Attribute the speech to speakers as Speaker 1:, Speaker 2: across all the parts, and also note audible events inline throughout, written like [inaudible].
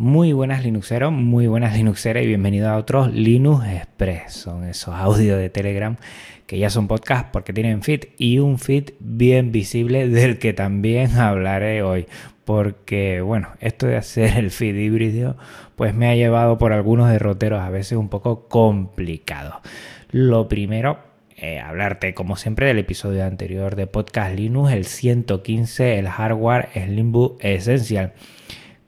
Speaker 1: Muy buenas Linuxeros, muy buenas Linuxeras y bienvenidos a otros Linux Express. Son esos audios de Telegram que ya son podcast porque tienen feed y un feed bien visible del que también hablaré hoy. Porque bueno, esto de hacer el feed híbrido pues me ha llevado por algunos derroteros a veces un poco complicados. Lo primero, eh, hablarte como siempre del episodio anterior de Podcast Linux, el 115, el hardware Slimbook Essential.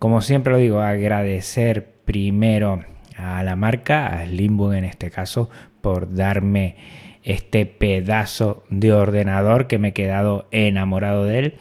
Speaker 1: Como siempre lo digo, agradecer primero a la marca, a Slimbook en este caso, por darme este pedazo de ordenador que me he quedado enamorado de él.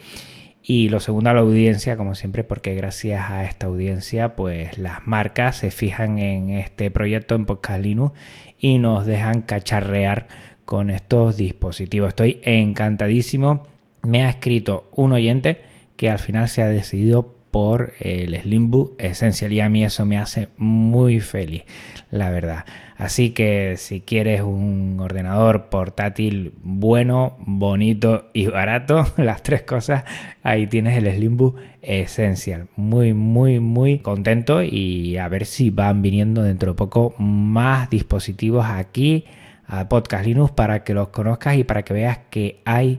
Speaker 1: Y lo segundo a la audiencia, como siempre, porque gracias a esta audiencia, pues las marcas se fijan en este proyecto en Podcast Linux y nos dejan cacharrear con estos dispositivos. Estoy encantadísimo. Me ha escrito un oyente que al final se ha decidido por el Slimbook Essential y a mí eso me hace muy feliz, la verdad. Así que si quieres un ordenador portátil bueno, bonito y barato, [laughs] las tres cosas, ahí tienes el Slimbook Essential. Muy, muy, muy contento y a ver si van viniendo dentro de poco más dispositivos aquí a Podcast Linux para que los conozcas y para que veas que hay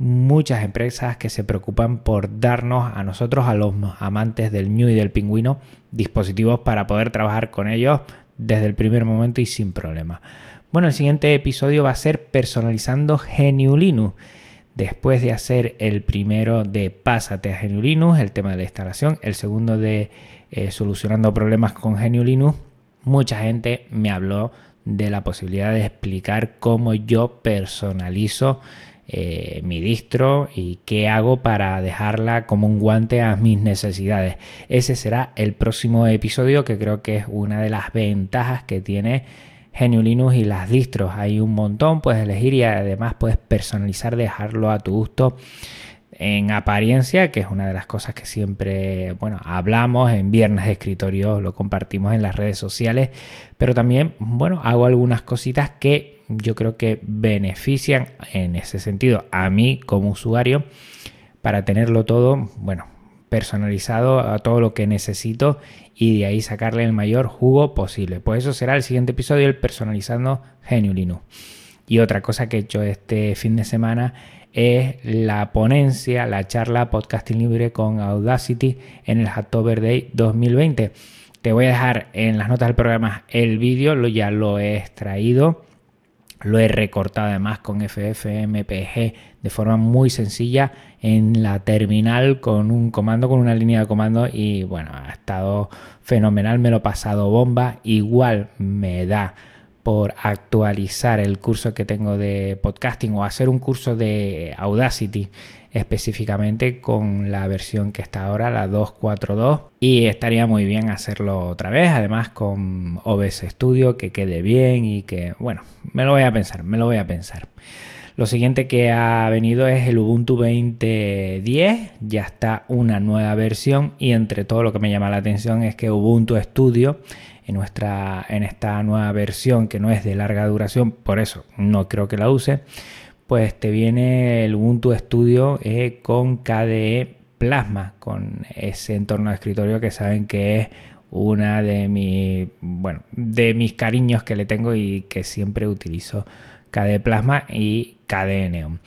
Speaker 1: muchas empresas que se preocupan por darnos a nosotros, a los amantes del New y del pingüino, dispositivos para poder trabajar con ellos desde el primer momento y sin problema. Bueno, el siguiente episodio va a ser personalizando GNU Linux. Después de hacer el primero de Pásate a GNU Linux, el tema de la instalación, el segundo de eh, solucionando problemas con GNU Linux, mucha gente me habló de la posibilidad de explicar cómo yo personalizo eh, mi distro y qué hago para dejarla como un guante a mis necesidades. Ese será el próximo episodio que creo que es una de las ventajas que tiene GNU Linux y las distros. Hay un montón, puedes elegir y además puedes personalizar, dejarlo a tu gusto en apariencia, que es una de las cosas que siempre, bueno, hablamos en viernes de escritorio, lo compartimos en las redes sociales, pero también, bueno, hago algunas cositas que yo creo que benefician en ese sentido a mí como usuario para tenerlo todo, bueno, personalizado a todo lo que necesito y de ahí sacarle el mayor jugo posible. Pues eso será el siguiente episodio, el personalizando GNU Linux. Y otra cosa que he hecho este fin de semana es la ponencia, la charla podcasting libre con Audacity en el Hacktober Day 2020. Te voy a dejar en las notas del programa el vídeo, lo, ya lo he extraído, lo he recortado además con FFmpeg de forma muy sencilla en la terminal con un comando, con una línea de comando y bueno, ha estado fenomenal, me lo he pasado bomba, igual me da por actualizar el curso que tengo de podcasting o hacer un curso de Audacity específicamente con la versión que está ahora, la 242. Y estaría muy bien hacerlo otra vez, además con OBS Studio, que quede bien y que, bueno, me lo voy a pensar, me lo voy a pensar. Lo siguiente que ha venido es el Ubuntu 2010, ya está una nueva versión y entre todo lo que me llama la atención es que Ubuntu Studio en, nuestra, en esta nueva versión que no es de larga duración, por eso no creo que la use, pues te viene el Ubuntu Studio eh, con KDE Plasma, con ese entorno de escritorio que saben que es una de mis, bueno, de mis cariños que le tengo y que siempre utilizo KDE Plasma y KDE Neon.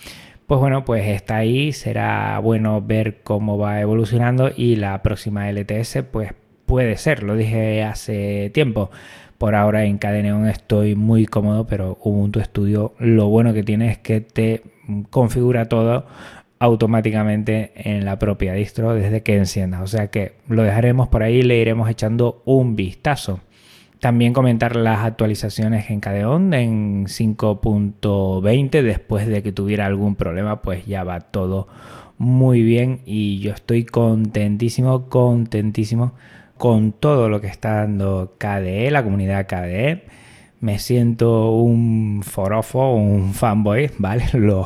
Speaker 1: Pues bueno, pues está ahí, será bueno ver cómo va evolucionando y la próxima LTS pues puede ser, lo dije hace tiempo. Por ahora en Cadeneon estoy muy cómodo, pero Ubuntu Studio lo bueno que tiene es que te configura todo automáticamente en la propia distro desde que enciendas. O sea que lo dejaremos por ahí, le iremos echando un vistazo. También comentar las actualizaciones en Cadeon en 5.20 después de que tuviera algún problema, pues ya va todo muy bien y yo estoy contentísimo, contentísimo con todo lo que está dando KDE, la comunidad KDE. Me siento un forofo, un fanboy, ¿vale? [laughs] Lo,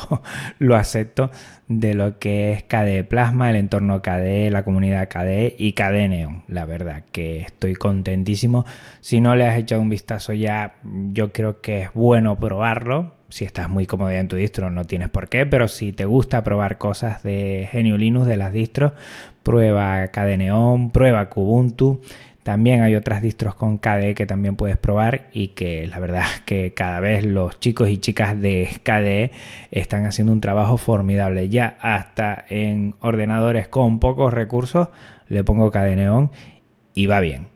Speaker 1: lo acepto de lo que es KDE Plasma, el entorno KDE, la comunidad KDE y KDE Neon. La verdad que estoy contentísimo. Si no le has echado un vistazo ya, yo creo que es bueno probarlo. Si estás muy cómodo en tu distro, no tienes por qué, pero si te gusta probar cosas de GNU Linux, de las distros, prueba KDE Neon, prueba Kubuntu. También hay otras distros con KDE que también puedes probar y que la verdad es que cada vez los chicos y chicas de KDE están haciendo un trabajo formidable. Ya hasta en ordenadores con pocos recursos le pongo KDE Neon y va bien.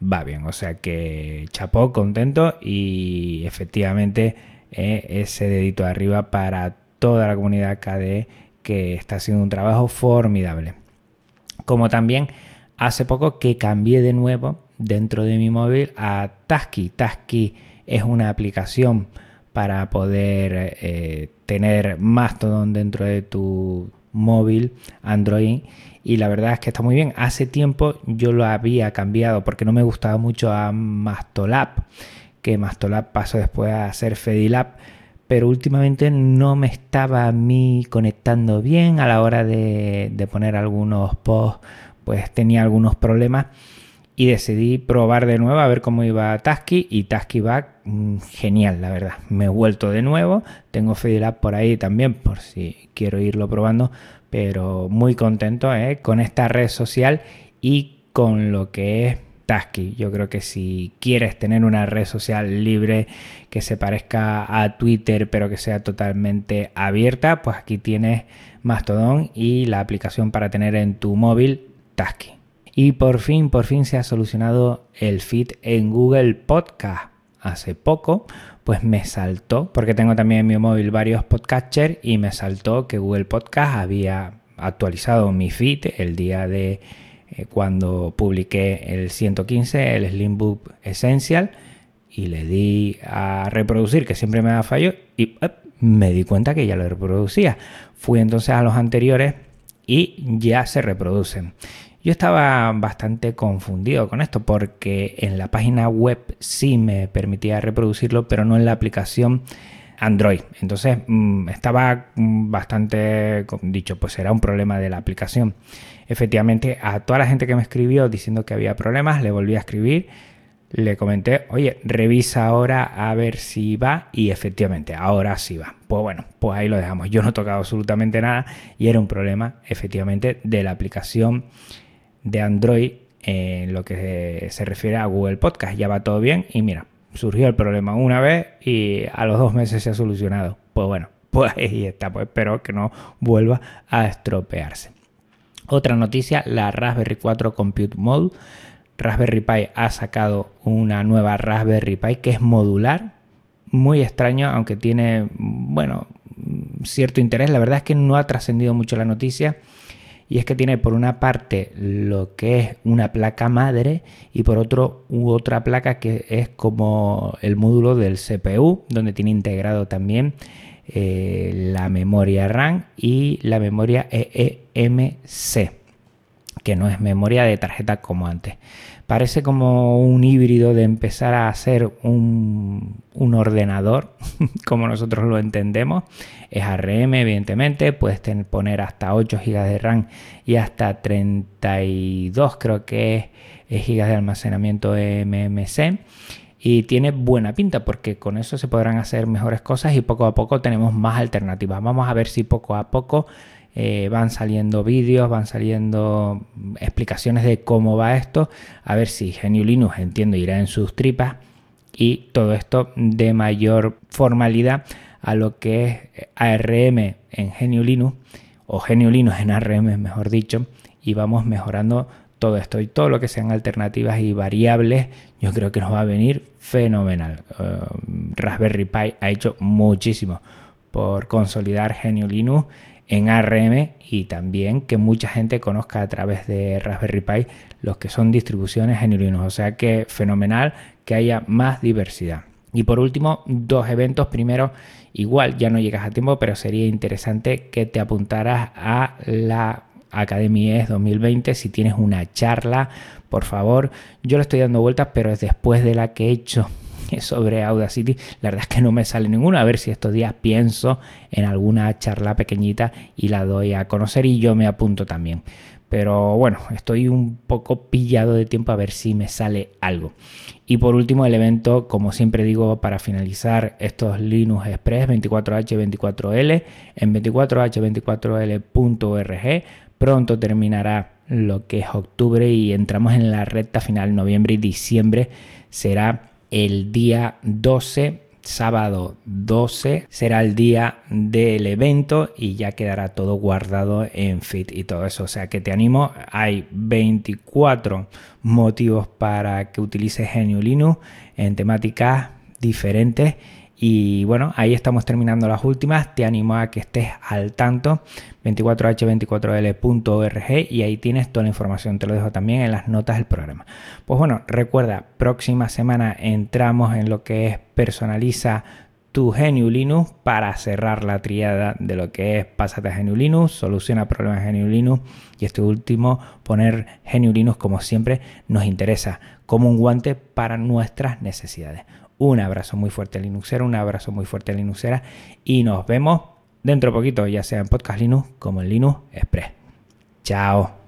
Speaker 1: Va bien, o sea que chapó, contento y efectivamente eh, ese dedito arriba para toda la comunidad KDE que está haciendo un trabajo formidable. Como también hace poco que cambié de nuevo dentro de mi móvil a Tasky. Tasky es una aplicación para poder eh, tener Mastodon dentro de tu móvil Android y la verdad es que está muy bien. Hace tiempo yo lo había cambiado porque no me gustaba mucho a Mastolab, que Mastolab pasó después a ser Fedilab, pero últimamente no me estaba a mí conectando bien a la hora de, de poner algunos posts pues tenía algunos problemas y decidí probar de nuevo a ver cómo iba Tasky y Tasky va mm, genial, la verdad. Me he vuelto de nuevo, tengo FediLab por ahí también por si quiero irlo probando, pero muy contento ¿eh? con esta red social y con lo que es Tasky. Yo creo que si quieres tener una red social libre que se parezca a Twitter pero que sea totalmente abierta, pues aquí tienes Mastodon y la aplicación para tener en tu móvil Y por fin, por fin se ha solucionado el feed en Google Podcast. Hace poco, pues me saltó, porque tengo también en mi móvil varios podcasters y me saltó que Google Podcast había actualizado mi feed el día de eh, cuando publiqué el 115, el Slimbook Essential, y le di a reproducir, que siempre me da fallo, y me di cuenta que ya lo reproducía. Fui entonces a los anteriores y ya se reproducen. Yo estaba bastante confundido con esto porque en la página web sí me permitía reproducirlo, pero no en la aplicación Android. Entonces mm, estaba mm, bastante dicho, pues era un problema de la aplicación. Efectivamente, a toda la gente que me escribió diciendo que había problemas, le volví a escribir le comenté, oye, revisa ahora a ver si va y efectivamente, ahora sí va. Pues bueno, pues ahí lo dejamos. Yo no he tocado absolutamente nada y era un problema efectivamente de la aplicación de Android en lo que se refiere a Google Podcast. Ya va todo bien y mira, surgió el problema una vez y a los dos meses se ha solucionado. Pues bueno, [laughs] pues ahí está. Pues espero que no vuelva a estropearse. Otra noticia, la Raspberry 4 Compute Mode Raspberry Pi ha sacado una nueva Raspberry Pi que es modular, muy extraño, aunque tiene, bueno, cierto interés. La verdad es que no ha trascendido mucho la noticia. Y es que tiene por una parte lo que es una placa madre y por otro otra placa que es como el módulo del CPU, donde tiene integrado también eh, la memoria RAM y la memoria EEMC, que no es memoria de tarjeta como antes. Parece como un híbrido de empezar a hacer un, ordenador, [laughs] como nosotros lo entendemos. Es ARM, evidentemente, puedes poner hasta 8 GB de RAM y hasta 32, creo que es, GB de almacenamiento MMC y tiene buena pinta porque con eso se podrán hacer mejores cosas y poco a poco tenemos más alternativas. Vamos a ver si poco a poco eh, van saliendo vídeos, van saliendo explicaciones de cómo va esto, a ver si Genio Linux, entiendo, irá en sus tripas y todo esto de mayor formalidad a lo que es ARM en Genio Linux o Genio Linux en ARM, mejor dicho, y vamos mejorando todo esto y todo lo que sean alternativas y variables, yo creo que nos va a venir fenomenal. Eh, Raspberry Pi ha hecho muchísimo por consolidar Genio Linux en ARM y también que mucha gente conozca a través de Raspberry Pi los que son distribuciones genuinas. O sea que fenomenal que haya más diversidad. Y por último, dos eventos. Primero, igual ya no llegas a tiempo, pero sería interesante que te apuntaras a la Academy ES 2020 si tienes una charla, por favor. Yo le estoy dando vueltas, pero es después de la que he hecho [laughs] sobre Audacity, la verdad es que no me sale ninguna. A ver si estos días pienso en alguna charla pequeñita y la doy a conocer y yo me apunto también. Pero bueno, estoy un poco pillado de tiempo a ver si me sale algo. Y por último, el evento, como siempre digo, para finalizar estos Linux Express 24H24L en 24h24l.org. Pronto terminará lo que es octubre y entramos en la recta final, noviembre y diciembre será el día 12 sábado 12 será el día del evento y ya quedará todo guardado en Fit y todo eso. O sea que te animo, hay 24 motivos para que utilices Genio Linux en temáticas diferentes y bueno, ahí estamos terminando las últimas. Te animo a que estés al tanto. 24h24l.org y ahí tienes toda la información. Te lo dejo también en las notas del programa. Pues bueno, recuerda, próxima semana entramos en lo que es personaliza tu GNU Linux para cerrar la triada de lo que es pásate a GNU Linux, soluciona problemas de GNU Linux y este último poner GNU Linux como siempre nos interesa como un guante para nuestras necesidades. Un abrazo muy fuerte Linuxero, un abrazo muy fuerte Linuxera y nos vemos dentro de poquito, ya sea en Podcast Linux como en Linux Express. Chao.